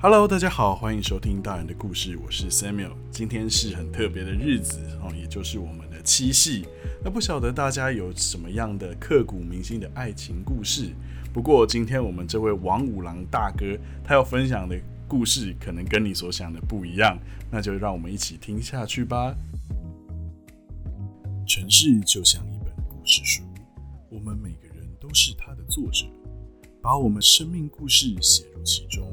Hello，大家好，欢迎收听大人的故事，我是 Samuel。今天是很特别的日子哦，也就是我们的七夕。那不晓得大家有什么样的刻骨铭心的爱情故事？不过今天我们这位王五郎大哥，他要分享的故事可能跟你所想的不一样，那就让我们一起听下去吧。城市就像一本故事书，我们每个人都是它的作者，把我们生命故事写入其中。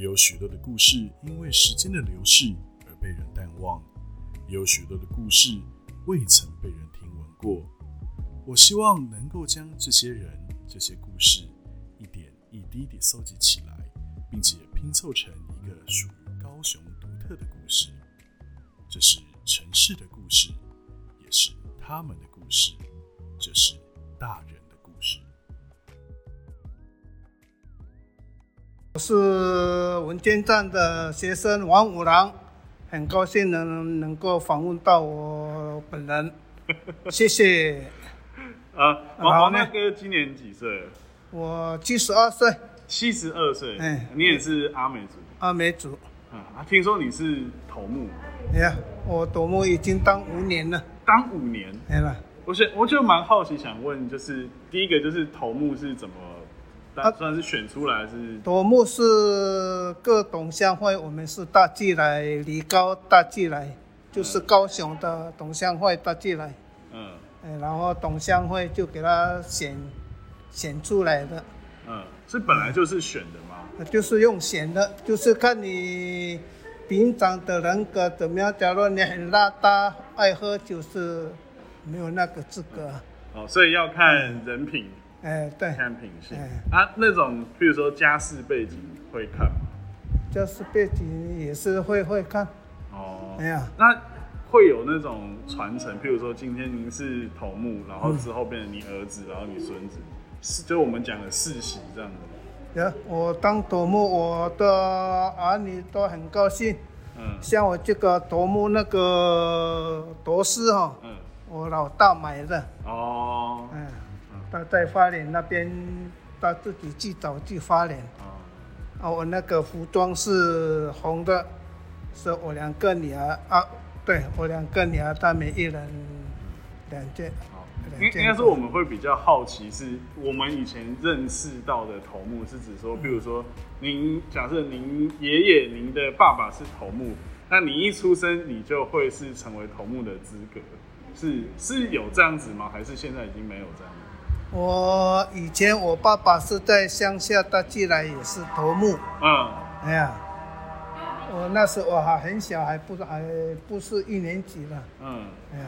有许多的故事因为时间的流逝而被人淡忘，也有许多的故事未曾被人听闻过。我希望能够将这些人、这些故事一点一滴地搜集起来，并且拼凑成一个属于高雄独特的故事。这是城市的故事，也是他们的故事。这是大人。我是文件站的学生王五郎，很高兴能能够访问到我本人，谢谢。啊，王王大哥今年几岁？我七十二岁。七十二岁，哎，你也是阿美族？阿美族。啊，听说你是头目？哎呀，我头目已经当五年了。当五年？哎了。我是，我就蛮好奇，想问，就是第一个就是头目是怎么？他算是选出来是，多目是各董乡会，我们是大祭来，离高大祭来，就是高雄的董乡会大祭来。嗯，哎，然后董乡会就给他选选出来的。嗯，是本来就是选的吗？就是用选的，就是看你平常的人格怎么样。假如你很邋遢，爱喝酒，是没有那个资格。哦，所以要看人品。哎，对，看品性。啊，那种，比如说家世背景会看吗？家世背景也是会会看。哦，哎呀，那会有那种传承，譬如说今天您是头目，然后之后变成你儿子，然后你孙子，是就我们讲的世袭这样的。呀，我当头目，我的儿女都很高兴。嗯，像我这个头目那个夺师哈，嗯，我老大买的。哦，嗯。他在花莲那边，他自己去找去花莲。啊，我那个服装是红的，是我两个女儿啊，对我两个女儿，他们一人两件。好，应应该说我们会比较好奇，是我们以前认识到的头目，是指说，比如说您假设您爷爷、您的爸爸是头目，那你一出生你就会是成为头目的资格，是是有这样子吗？还是现在已经没有这样？我以前我爸爸是在乡下，他进来也是头目。嗯，哎呀，我那时我还很小，还不还不是一年级了。嗯，哎呀，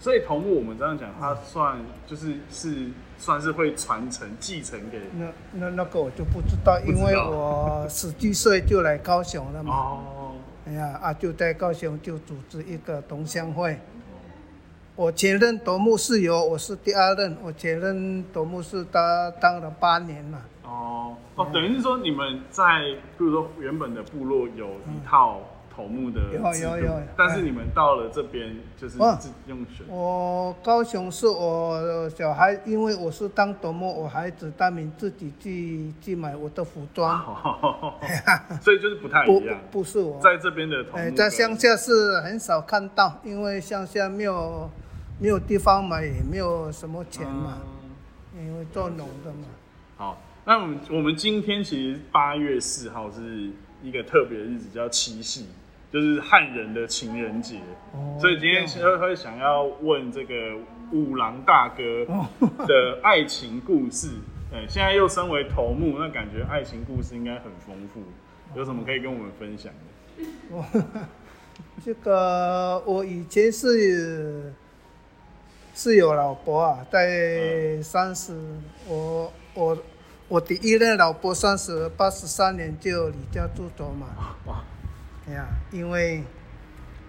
所以头目我们这样讲，他算就是是算是会传承继承给那那那个我就不知道，因为我十几岁就来高雄了嘛。哦，哎呀啊，就在高雄就组织一个同乡会。我前任夺目是由我是第二任，我前任夺目是他当了八年嘛。哦哦，等于是说你们在，比如说原本的部落有一套。头目的有有有，但是你们到了这边就是自用选。我高雄是我小孩，因为我是当头目，我孩子大名自己去去买我的服装，所以就是不太一样。不不是我在这边的头目，在乡下是很少看到，因为乡下没有没有地方买，也没有什么钱嘛，因为做农的嘛。好，那我们我们今天其实八月四号是一个特别的日子，叫七夕。就是汉人的情人节，所以今天会会想要问这个五郎大哥的爱情故事。对，现在又身为头目，那感觉爱情故事应该很丰富。有什么可以跟我们分享的？这个我以前是是有老婆啊，在三十，我我我第一任老婆三十八十三年就离家出走嘛。哇。呀，因为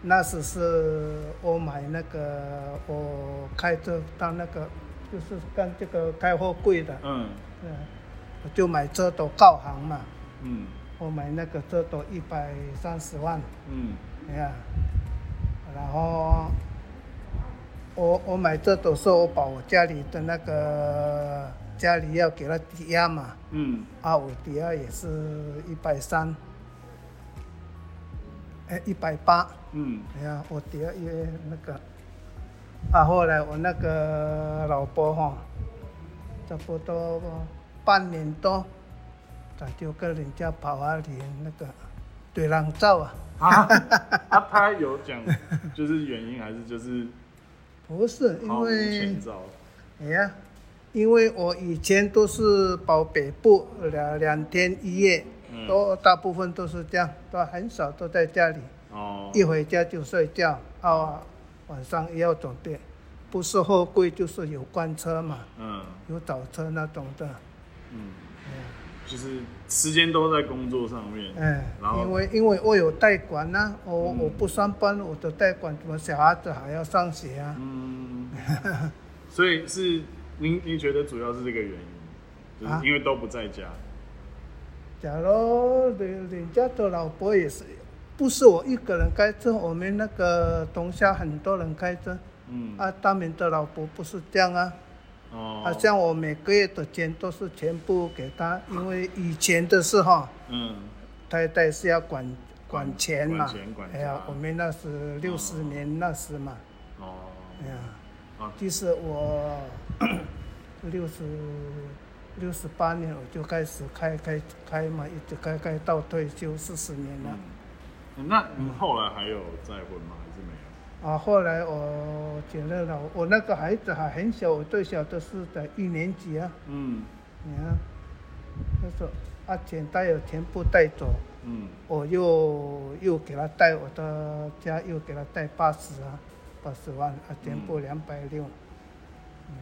那时是我买那个，我开车当那个，就是干这个开货柜的。嗯。对。我就买车斗告行嘛。嗯。我买那个车斗一百三十万。嗯。哎呀。然后我我买这斗时候，我把我家里的那个家里要给他抵押嘛。嗯。啊，我抵押也是一百三。哎，一百八。嗯，哎呀，我抵押也那个，啊，后来我那个老婆哈，差不多半年多，他就跟人家跑啊连那个对狼照啊。啊，啊，他有讲就是原因还是就是不是因为？哎呀，因为我以前都是跑北部两两天一夜，嗯都大部分都是这样，都很少都在家里。哦，一回家就睡觉，啊，晚上也要准备，不是货柜就是有官车嘛，嗯有早车那种的，嗯，就是时间都在工作上面。哎然，后因为因为我有代管呐、我、嗯我不上班，我的代管怎么小孩子还要上学啊？嗯，所以是您您觉得主要是这个原因，就啊是因为都不在家。假如人人家的老婆也是，不是我一个人开车，我们那个同乡很多人开车，嗯，啊，他们的老婆不是这样啊。哦，好像我每个月的钱都是全部给他，因为以前的时候，嗯。太太是要管管钱嘛。管钱管。哎呀，我们那是六十年那时嘛，哦，哎呀，啊其实我 六十六十八年我就开始开开开嘛，一直开开到退休四十年了。嗯，那你后来还有再婚吗？啊，后来我觉得了，我那个孩子还很小，我最小的是在一年级啊，嗯你看，他说啊钱带有全部带走，嗯我又又给他带我的家又给他带八十啊，八十万啊，全部两百六。嗯，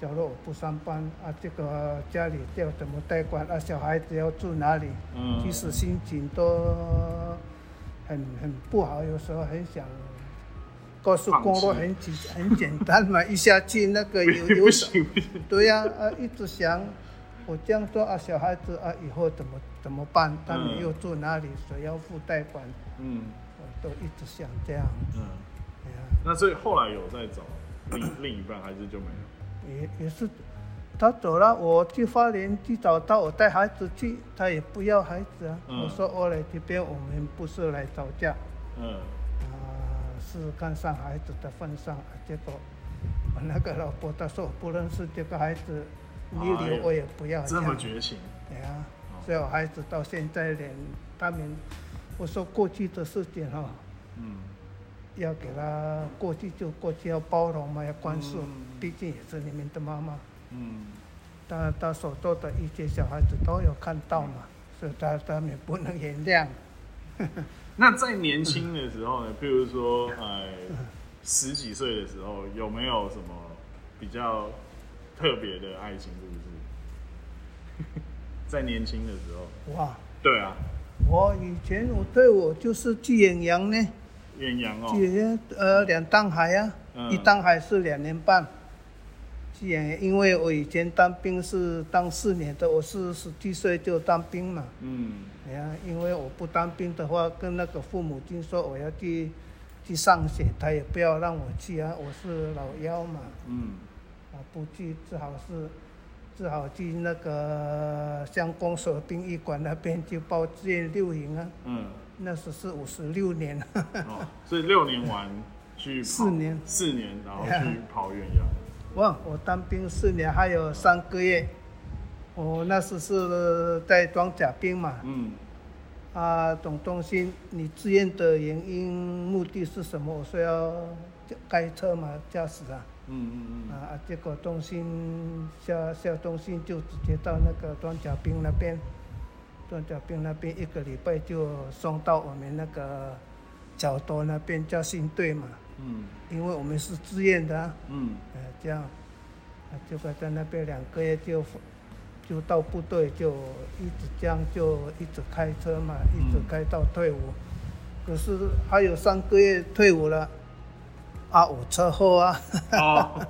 假如我不上班啊，这个家里要怎么代管啊？小孩子要住哪里？嗯，即使心情都很很不好，有时候很想。高速公路很简很简单嘛，一下去那个有有对呀、啊，一直想，我这样做啊，小孩子啊，以后怎么怎么办？他们嗯又住哪里？谁要付贷款？嗯我都一直想这样。嗯，对呀，那所以后来有在找另另一半，还是就没有？也也是，他走了，我去花莲去找他，我带孩子去，他也不要孩子啊。嗯我说我来这边，我们不是来吵架，嗯啊、是看上孩子的份上，啊结果我 那个老婆她说不认识这个孩子，你留我也不要这么样绝情。对啊，所以我孩子到现在连他们，我说过去的事情哈、嗯要给他过去就过去，要包容嘛，要宽恕，嗯毕竟也是你们的妈妈。嗯他他所做的一些，小孩子都有看到嘛，所以他他们不能原谅。那在年轻的时候呢，譬如说，哎，十几岁的时候，有没有什么比较特别的爱情故事？在年轻的时候，哇，对啊，我以前我对我就是去远洋呢，远洋哦，去远呃两趟海啊，嗯。一趟海是两年半。因为我以前当兵是当四年的，我是十七岁就当兵嘛。嗯。哎呀，因为我不当兵的话，跟那个父母亲说我要去去上学，他也不要让我去啊，我是老幺嘛，嗯。啊不去，只好是只好去那个乡公所殡仪馆那边去报志愿六营啊，嗯，那时是五十六年，哦，所以六年完去四年。四年，然后去跑远洋，哇，我当兵四年还有三个月，我那时是在装甲兵嘛，嗯。啊，总中心，你自愿的原因目的是什么？我说要开车嘛，驾驶啊，嗯嗯嗯，啊，结果中心下下中心就直接到那个装甲兵那边，装甲兵那边一个礼拜就送到我们那个角头那边叫新队嘛，嗯。因为我们是自愿的啊，嗯。呃，这样，啊，结果在那边两个月就就到部队，就一直这样就一直开车嘛，一直开到退伍。可是还有三个月退伍了，啊，我车祸啊，哦，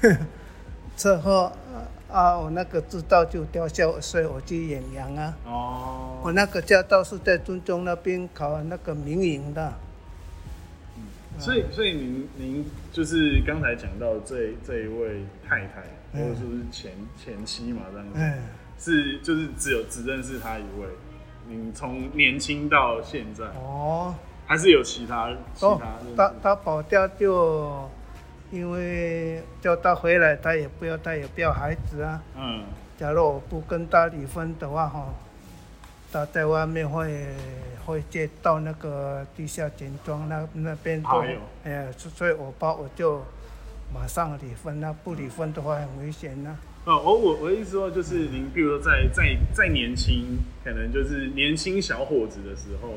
车祸啊啊，我那个执照就吊销，所以我去远洋啊。哦，我那个驾照是在尊中那边考那个民营的，所以，所以您您就是刚才讲到这这一位太太，或者说是前前妻嘛，这样子，哎，是就是只有只认识她一位。您从年轻到现在，哦，还是有其他其哦他认识？他他跑掉就因为叫他回来，他也不要，他也不要孩子啊。嗯假如我不跟他离婚的话，哈，他在外面会会接到那个地下钱庄那那边都哎呦，哎呀，所所以我爸我就马上离婚了，不离婚的话很危险呐、哦，我我我的意思说，就是您，比如说在在在年轻，可能就是年轻小伙子的时候，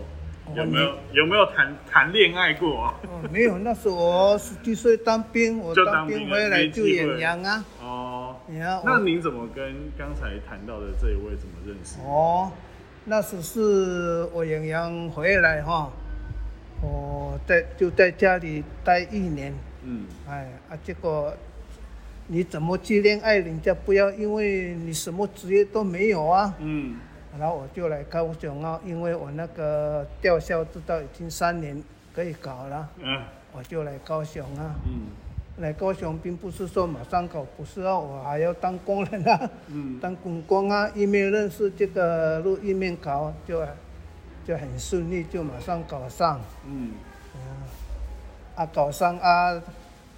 有没有有没有谈谈恋爱过啊？哦，没有，那时候我十七岁当兵，我就当当兵回来就没机会。远洋啊，哦，你看那您怎么跟刚才谈到的这一位怎么认识？哦，那时是我远洋回来哈，我在就在家里待一年，嗯。哎啊，结果你怎么去恋爱人家不要，因为你什么职业都没有啊。嗯。然后我就来高雄啊，因为我那个吊销知道已经三年可以搞了，嗯我就来高雄啊。嗯来高雄并不是说马上搞，不是啊，我还要当工人啊，嗯。当工工啊，一面认识这个路，一面搞，就就很顺利，就马上搞上。嗯。啊，搞上啊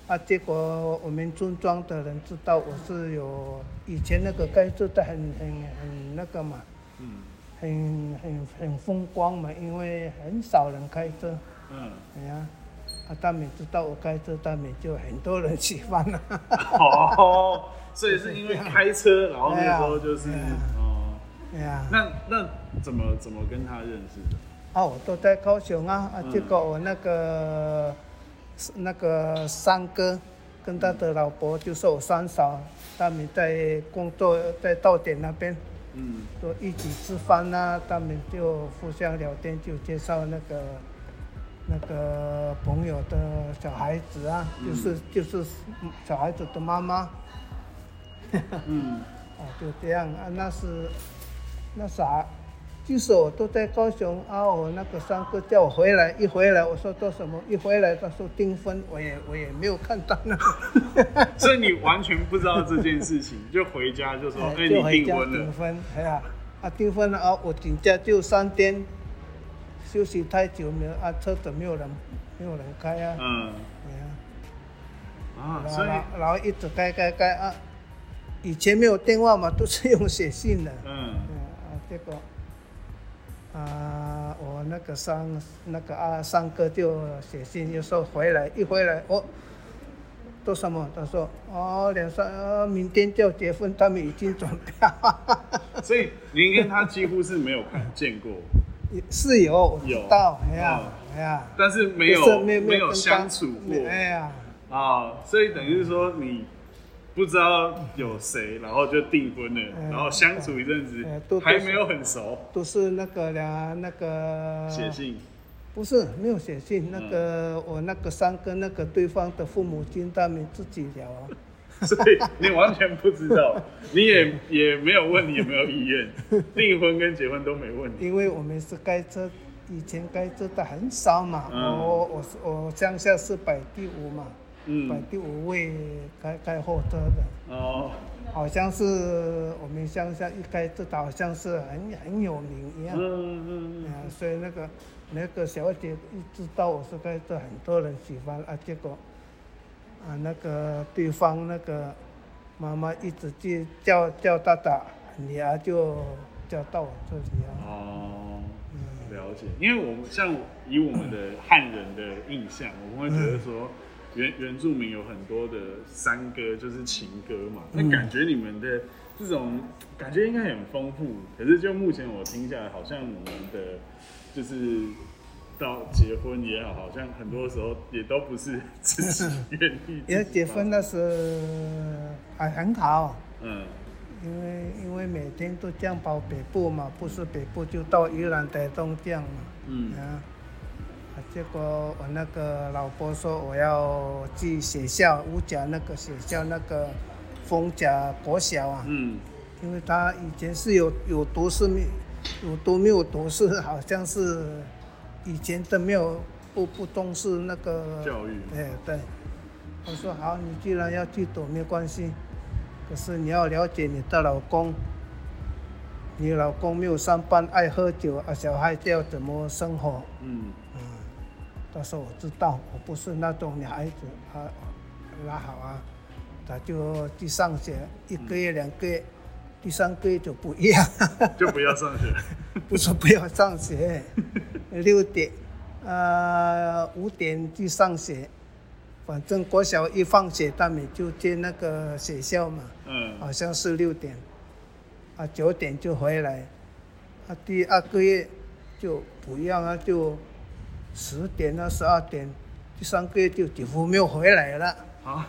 啊，结果我们村庄的人知道我是有以前那个开车的很很很那个嘛，嗯。很很很风光嘛，因为很少人开车，嗯，哎呀，啊，他们知道我开车，大美就很多人喜欢了。哦，所以是因为开车，然后那时候就是哦，哎呀，那那怎么怎么跟他认识的？哦，我都在高雄啊，结果我那个那个三哥跟他的老婆就是我三嫂，他们在工作在稻点那边嗯都一起吃饭呐、他们就互相聊天，就介绍那个那个朋友的小孩子啊，嗯就是就是小孩子的妈妈。嗯 啊，就这样啊，那是那啥，就是我都在高雄啊，我那个三哥叫我回来，一回来我说做什么？一回来他说订婚，我也我也没有看到那个，所以你完全不知道这件事情，就回家 就说，哎、就你订婚了，订婚，哎呀，啊订婚了啊，我请假就三天，休息太久没有啊，车子没有人没有人开啊，嗯。对呀，啊，然后所以。然后一直开开开啊，以前没有电话嘛，都是用写信的。嗯。嗯啊，结果啊，我那个三那个啊三哥就写信，就说回来，一回来哦，都什么？他说哦，两三、呃、明天就要结婚，他们已经准备好，所以您跟他几乎是没有看见过，是有有到，哎呀哦哎呀，但是没有就是没没有相处过。哎呀，啊，所以等于是说你不知道有谁，然后就订婚了，嗯然后相处一阵子还没有很熟，都是那个俩那个写信，不是没有写信，那个、我那个三哥那个对方的父母亲他们自己聊啊。所以你完全不知道，你也也没有问你有没有意愿，订婚跟结婚都没问你。因为我们是开车，以前开车的很少嘛。嗯。我我是我乡下是摆第五嘛，摆嗯，第五位开开货车的，哦，好像是我们乡下一开车的好像是很很有名一样。嗯嗯。啊，所以那个那个小姐一知道我是开车，很多人喜欢啊，结果啊那个对方那个妈妈一直就叫叫大大女儿就叫到我这里啊。哦，了解。因为我们像以我们的汉人的印象，我们会觉得说原原住民有很多的山歌，就是情歌嘛。那嗯感觉你们的这种感觉应该很丰富，可是就目前我听下来，好像你们的就是。到结婚也好，好像很多时候也都不是自己愿意。因为结婚那时还很好，嗯。因为因为每天都这样跑北部嘛，不是北部就到宜兰台东这样嘛。嗯。啊，啊结果我那个老婆说我要去学校五甲那个学校那个丰甲国小啊，嗯。因为他以前是有有读是没有读没有读是好像是以前都没有不不重视那个教育哎对，我说好，你既然要去读没关系，可是你要了解你的老公。你老公没有上班，爱喝酒啊，小孩子要怎么生活？嗯他说我知道，我不是那种女孩子啊，那好啊，他就去上学，一个月两个月，第三个月就不一样，就不要上学。不是不要上学，六点，呃五点去上学，反正国小一放学，他们就去那个学校嘛，嗯。好像是六点，啊九点就回来，啊第二个月就不一样啊，就十点啊十二点，第三个月就几乎没有回来了，好，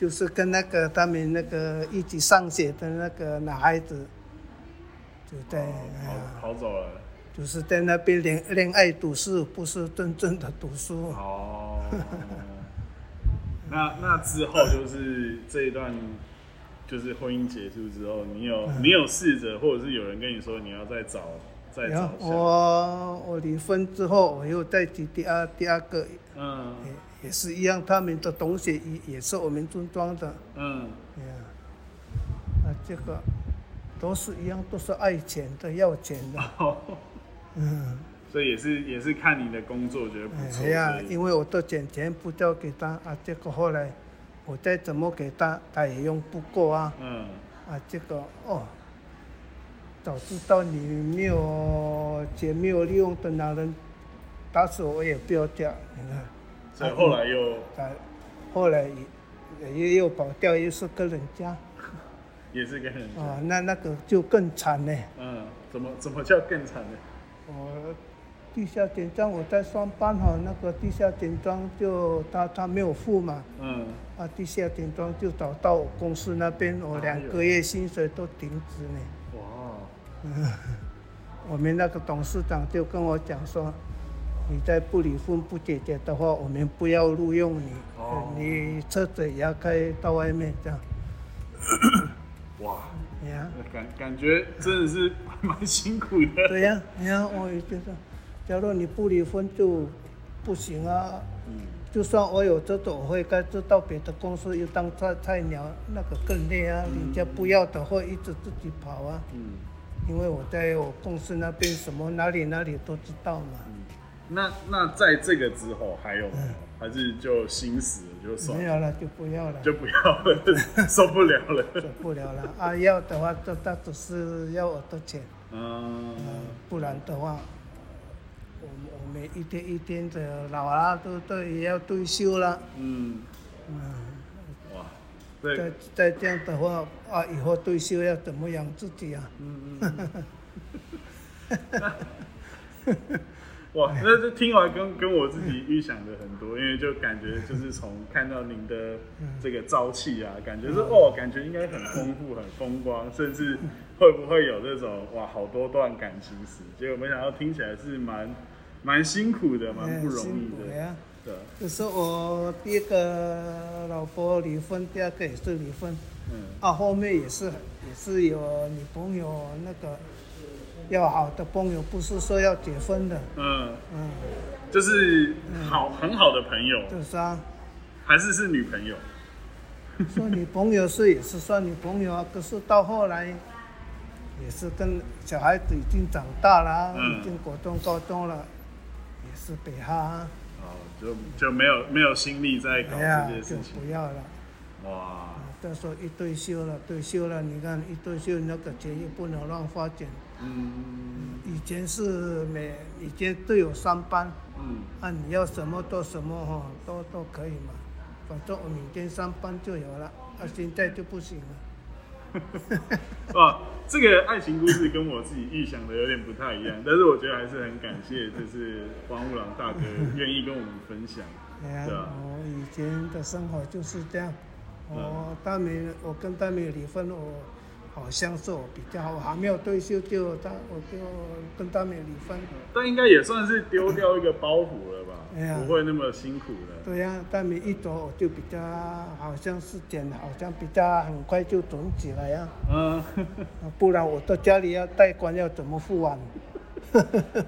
就是跟那个他们那个一起上学的那个男孩子，就在、哎呀跑跑走了。就是在那边恋恋爱读书，不是真正的读书。哦，那那之后就是这一段，就是婚姻结束之后，你有你有试着，或者是有人跟你说你要再找再找下，我我离婚之后，我又再娶第二第二个，嗯也也是一样，他们的东西也也是我们村庄的，嗯，啊这个都是一样，都是爱钱的，要钱的，哦，嗯，所以也是也是看你的工作觉得不错，哎呀因为我都捡钱不交给他啊，结果后来我再怎么给他，他也用不过啊。嗯。啊，这个哦，早知道你没有钱没有利用的男人，打死我也不要嫁。你看，所以后来又啊，后来也也又跑掉，又是跟人家 也是跟人家，啊，那那个就更惨呢。嗯，怎么怎么叫更惨呢？我地下钱庄我在上班哈，那个地下钱庄就他他没有付嘛，嗯，啊，地下钱庄就找到我公司那边，我两个月薪水都停止呢。哇，我们那个董事长就跟我讲说，你再不离婚不解决的话，我们不要录用你，哦呃你车子也要开到外面这样。哇，呀，感感觉真的是蛮辛苦的，对呀、你看我也觉得，假如你不离婚就不行啊。嗯，就算我有这种，我会该知道别的公司又当菜菜鸟，那个更累啊。人家不要的话，一直自己跑啊。嗯。因为我在我公司那边什么哪里哪里都知道嘛。那那在这个之后还有吗？还是就心死了就算了，没有了就不要了。就不要了，受不了了。受不了了啊！要的话，这他只是要我的钱，嗯，不然的话，我们我们一天一天的老了都都也要退休了，嗯，嗯，哇，对，再再这样的话啊，以后退休要怎么养自己啊？嗯嗯。哇，那这听完跟跟我自己预想的很多，因为就感觉就是从看到您的这个朝气啊，感觉是哦，感觉应该很丰富、很风光，甚至会不会有这种哇好多段感情史？结果没想到听起来是蛮蛮辛苦的，蛮不容易的。对，就是我第一个老婆离婚，第二个也是离婚，嗯啊，后面也是也是有女朋友那个要好的朋友，不是说要结婚的，嗯，嗯，就是好很好的朋友，就是啊。还是是女朋友？说女朋友是也是算女朋友啊，可是到后来也是跟小孩子已经长大了啊，嗯已经国中、高中了，也是北哈啊，哦，就就没有没有心力在搞这些事情。不要了。哇，再说一退休了，退休了，你看一退休那个钱也不能乱花钱。嗯以前是每以前都有上班，嗯，啊，你要什么做什么哈，都都可以嘛。反正我明天上班就有了，啊，现在就不行了。哇，这个爱情故事跟我自己预想的有点不太一样，但是我觉得还是很感谢，就是黄五郎大哥愿意跟我们分享。对啊我以前的生活就是这样。我大美，我跟大美离婚，我好像是我比较好，还没有退休就他，我就跟大美离婚。但应该也算是丢掉一个包袱了吧，哎呀不会那么辛苦了。对呀、大美一走我就比较好像是剪，好像比较很快就肿起来呀、嗯，啊，不然我到家里要贷款要怎么付完？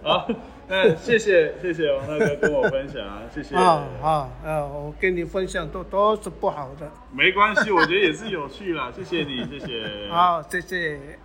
好，那谢谢谢谢王大哥跟我分享啊，谢谢。啊啊啊！我跟你分享都都是不好的。没关系，我觉得也是有趣啦，谢谢你，谢谢。好，谢谢。